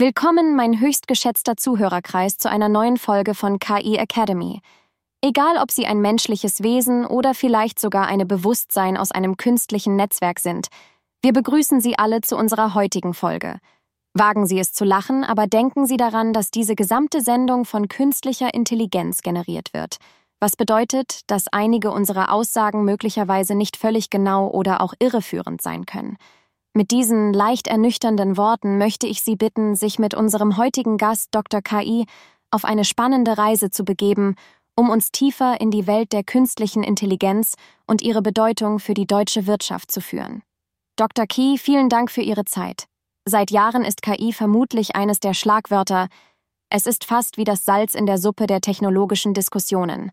Willkommen, mein höchst geschätzter Zuhörerkreis, zu einer neuen Folge von KI Academy. Egal, ob Sie ein menschliches Wesen oder vielleicht sogar eine Bewusstsein aus einem künstlichen Netzwerk sind, wir begrüßen Sie alle zu unserer heutigen Folge. Wagen Sie es zu lachen, aber denken Sie daran, dass diese gesamte Sendung von künstlicher Intelligenz generiert wird, was bedeutet, dass einige unserer Aussagen möglicherweise nicht völlig genau oder auch irreführend sein können. Mit diesen leicht ernüchternden Worten möchte ich Sie bitten, sich mit unserem heutigen Gast Dr. KI auf eine spannende Reise zu begeben, um uns tiefer in die Welt der künstlichen Intelligenz und ihre Bedeutung für die deutsche Wirtschaft zu führen. Dr. Key, vielen Dank für Ihre Zeit. Seit Jahren ist KI vermutlich eines der Schlagwörter. Es ist fast wie das Salz in der Suppe der technologischen Diskussionen.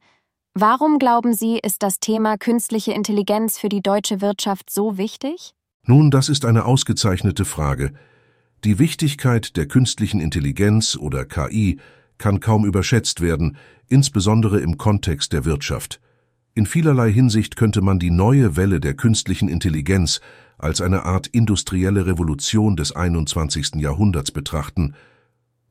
Warum glauben Sie, ist das Thema künstliche Intelligenz für die deutsche Wirtschaft so wichtig? Nun, das ist eine ausgezeichnete Frage. Die Wichtigkeit der künstlichen Intelligenz oder KI kann kaum überschätzt werden, insbesondere im Kontext der Wirtschaft. In vielerlei Hinsicht könnte man die neue Welle der künstlichen Intelligenz als eine Art industrielle Revolution des 21. Jahrhunderts betrachten.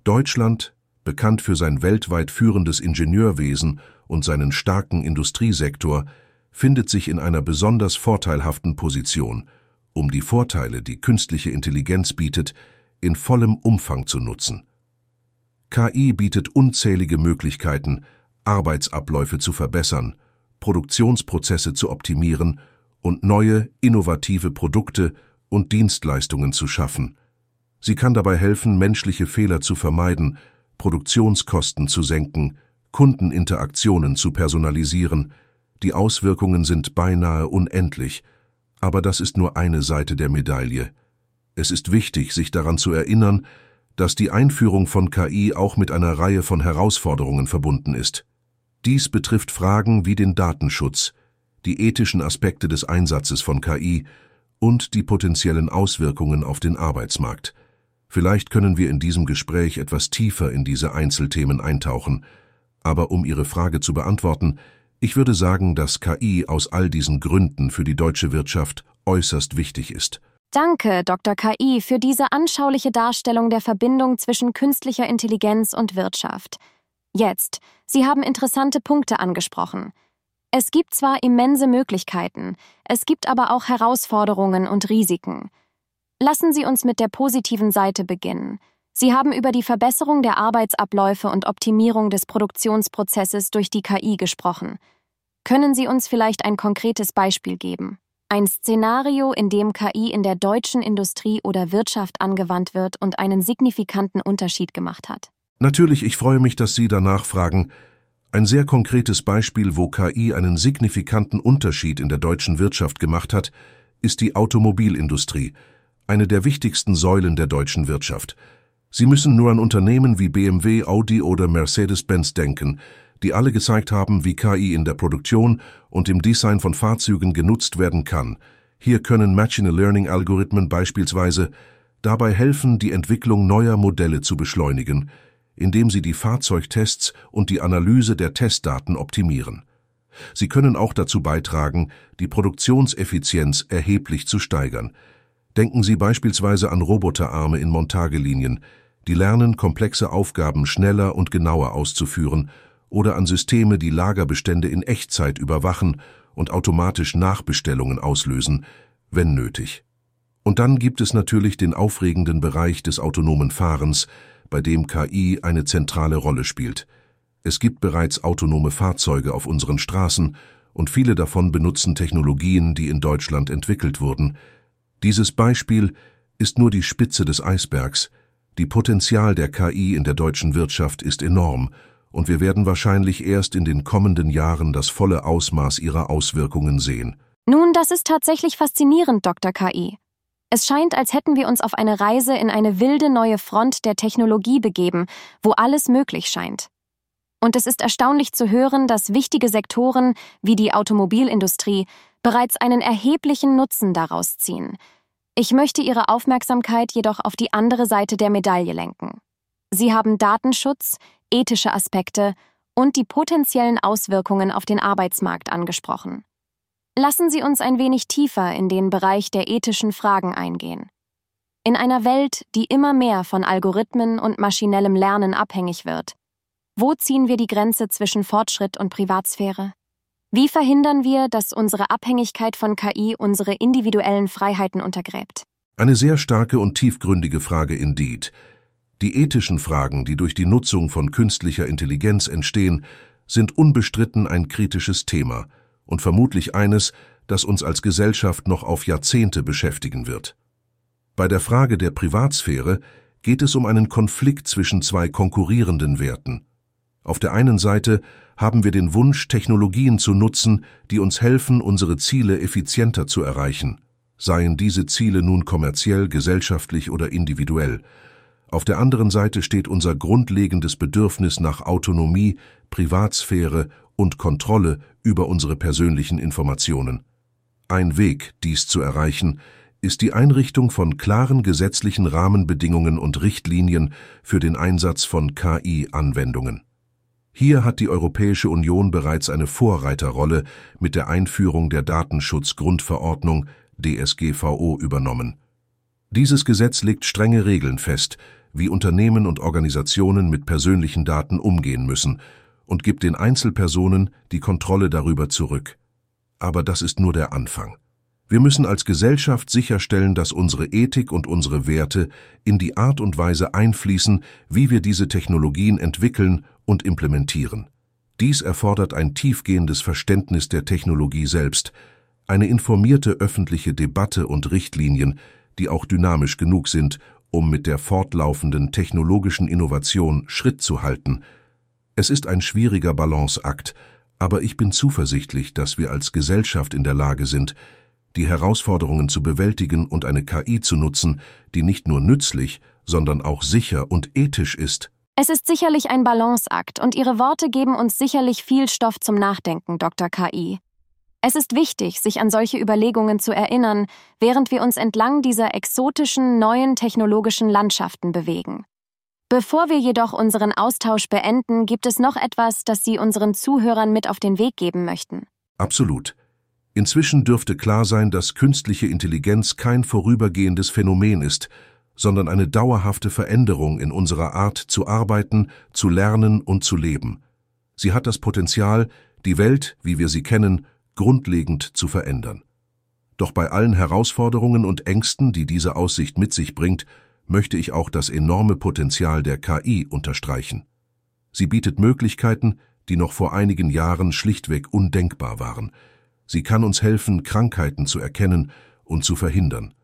Deutschland, bekannt für sein weltweit führendes Ingenieurwesen und seinen starken Industriesektor, findet sich in einer besonders vorteilhaften Position – um die Vorteile, die künstliche Intelligenz bietet, in vollem Umfang zu nutzen. KI bietet unzählige Möglichkeiten, Arbeitsabläufe zu verbessern, Produktionsprozesse zu optimieren und neue, innovative Produkte und Dienstleistungen zu schaffen. Sie kann dabei helfen, menschliche Fehler zu vermeiden, Produktionskosten zu senken, Kundeninteraktionen zu personalisieren. Die Auswirkungen sind beinahe unendlich – aber das ist nur eine Seite der Medaille. Es ist wichtig, sich daran zu erinnern, dass die Einführung von KI auch mit einer Reihe von Herausforderungen verbunden ist. Dies betrifft Fragen wie den Datenschutz, die ethischen Aspekte des Einsatzes von KI und die potenziellen Auswirkungen auf den Arbeitsmarkt. Vielleicht können wir in diesem Gespräch etwas tiefer in diese Einzelthemen eintauchen, aber um Ihre Frage zu beantworten, ich würde sagen, dass KI aus all diesen Gründen für die deutsche Wirtschaft äußerst wichtig ist. Danke, Dr. KI, für diese anschauliche Darstellung der Verbindung zwischen künstlicher Intelligenz und Wirtschaft. Jetzt, Sie haben interessante Punkte angesprochen. Es gibt zwar immense Möglichkeiten, es gibt aber auch Herausforderungen und Risiken. Lassen Sie uns mit der positiven Seite beginnen. Sie haben über die Verbesserung der Arbeitsabläufe und Optimierung des Produktionsprozesses durch die KI gesprochen. Können Sie uns vielleicht ein konkretes Beispiel geben? Ein Szenario, in dem KI in der deutschen Industrie oder Wirtschaft angewandt wird und einen signifikanten Unterschied gemacht hat. Natürlich, ich freue mich, dass Sie danach fragen. Ein sehr konkretes Beispiel, wo KI einen signifikanten Unterschied in der deutschen Wirtschaft gemacht hat, ist die Automobilindustrie, eine der wichtigsten Säulen der deutschen Wirtschaft. Sie müssen nur an Unternehmen wie BMW, Audi oder Mercedes-Benz denken, die alle gezeigt haben, wie KI in der Produktion und im Design von Fahrzeugen genutzt werden kann. Hier können Machine Learning Algorithmen beispielsweise dabei helfen, die Entwicklung neuer Modelle zu beschleunigen, indem sie die Fahrzeugtests und die Analyse der Testdaten optimieren. Sie können auch dazu beitragen, die Produktionseffizienz erheblich zu steigern. Denken Sie beispielsweise an Roboterarme in Montagelinien, die lernen, komplexe Aufgaben schneller und genauer auszuführen oder an Systeme, die Lagerbestände in Echtzeit überwachen und automatisch Nachbestellungen auslösen, wenn nötig. Und dann gibt es natürlich den aufregenden Bereich des autonomen Fahrens, bei dem KI eine zentrale Rolle spielt. Es gibt bereits autonome Fahrzeuge auf unseren Straßen und viele davon benutzen Technologien, die in Deutschland entwickelt wurden. Dieses Beispiel ist nur die Spitze des Eisbergs. Die Potenzial der KI in der deutschen Wirtschaft ist enorm und wir werden wahrscheinlich erst in den kommenden Jahren das volle Ausmaß ihrer Auswirkungen sehen. Nun, das ist tatsächlich faszinierend, Dr. KI. Es scheint, als hätten wir uns auf eine Reise in eine wilde neue Front der Technologie begeben, wo alles möglich scheint. Und es ist erstaunlich zu hören, dass wichtige Sektoren wie die Automobilindustrie bereits einen erheblichen Nutzen daraus ziehen. Ich möchte Ihre Aufmerksamkeit jedoch auf die andere Seite der Medaille lenken. Sie haben Datenschutz, ethische Aspekte und die potenziellen Auswirkungen auf den Arbeitsmarkt angesprochen. Lassen Sie uns ein wenig tiefer in den Bereich der ethischen Fragen eingehen. In einer Welt, die immer mehr von Algorithmen und maschinellem Lernen abhängig wird. Wo ziehen wir die Grenze zwischen Fortschritt und Privatsphäre? Wie verhindern wir, dass unsere Abhängigkeit von KI unsere individuellen Freiheiten untergräbt? Eine sehr starke und tiefgründige Frage indeed. Die ethischen Fragen, die durch die Nutzung von künstlicher Intelligenz entstehen, sind unbestritten ein kritisches Thema und vermutlich eines, das uns als Gesellschaft noch auf Jahrzehnte beschäftigen wird. Bei der Frage der Privatsphäre geht es um einen Konflikt zwischen zwei konkurrierenden Werten. Auf der einen Seite haben wir den Wunsch, Technologien zu nutzen, die uns helfen, unsere Ziele effizienter zu erreichen, seien diese Ziele nun kommerziell, gesellschaftlich oder individuell. Auf der anderen Seite steht unser grundlegendes Bedürfnis nach Autonomie, Privatsphäre und Kontrolle über unsere persönlichen Informationen. Ein Weg, dies zu erreichen, ist die Einrichtung von klaren gesetzlichen Rahmenbedingungen und Richtlinien für den Einsatz von KI-Anwendungen. Hier hat die Europäische Union bereits eine Vorreiterrolle mit der Einführung der Datenschutzgrundverordnung DSGVO übernommen. Dieses Gesetz legt strenge Regeln fest, wie Unternehmen und Organisationen mit persönlichen Daten umgehen müssen und gibt den Einzelpersonen die Kontrolle darüber zurück. Aber das ist nur der Anfang. Wir müssen als Gesellschaft sicherstellen, dass unsere Ethik und unsere Werte in die Art und Weise einfließen, wie wir diese Technologien entwickeln und implementieren. Dies erfordert ein tiefgehendes Verständnis der Technologie selbst, eine informierte öffentliche Debatte und Richtlinien, die auch dynamisch genug sind, um mit der fortlaufenden technologischen Innovation Schritt zu halten. Es ist ein schwieriger Balanceakt, aber ich bin zuversichtlich, dass wir als Gesellschaft in der Lage sind, die Herausforderungen zu bewältigen und eine KI zu nutzen, die nicht nur nützlich, sondern auch sicher und ethisch ist. Es ist sicherlich ein Balanceakt und Ihre Worte geben uns sicherlich viel Stoff zum Nachdenken, Dr. KI. Es ist wichtig, sich an solche Überlegungen zu erinnern, während wir uns entlang dieser exotischen, neuen technologischen Landschaften bewegen. Bevor wir jedoch unseren Austausch beenden, gibt es noch etwas, das Sie unseren Zuhörern mit auf den Weg geben möchten. Absolut. Inzwischen dürfte klar sein, dass künstliche Intelligenz kein vorübergehendes Phänomen ist, sondern eine dauerhafte Veränderung in unserer Art zu arbeiten, zu lernen und zu leben. Sie hat das Potenzial, die Welt, wie wir sie kennen, grundlegend zu verändern. Doch bei allen Herausforderungen und Ängsten, die diese Aussicht mit sich bringt, möchte ich auch das enorme Potenzial der KI unterstreichen. Sie bietet Möglichkeiten, die noch vor einigen Jahren schlichtweg undenkbar waren – Sie kann uns helfen, Krankheiten zu erkennen und zu verhindern.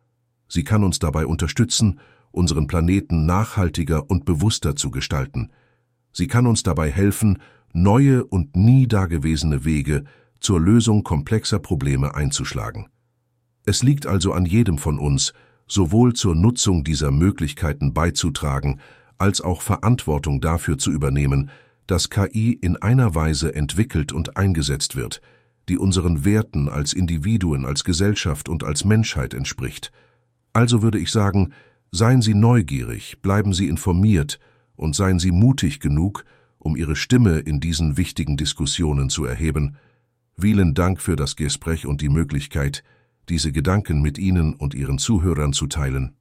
Sie kann uns dabei unterstützen, unseren Planeten nachhaltiger und bewusster zu gestalten. Sie kann uns dabei helfen, neue und nie dagewesene Wege zur Lösung komplexer Probleme einzuschlagen. Es liegt also an jedem von uns, sowohl zur Nutzung dieser Möglichkeiten beizutragen, als auch Verantwortung dafür zu übernehmen, dass KI in einer Weise entwickelt und eingesetzt wird, die unseren Werten als Individuen, als Gesellschaft und als Menschheit entspricht. Also würde ich sagen, seien Sie neugierig, bleiben Sie informiert und seien Sie mutig genug, um Ihre Stimme in diesen wichtigen Diskussionen zu erheben. Vielen Dank für das Gespräch und die Möglichkeit, diese Gedanken mit Ihnen und Ihren Zuhörern zu teilen.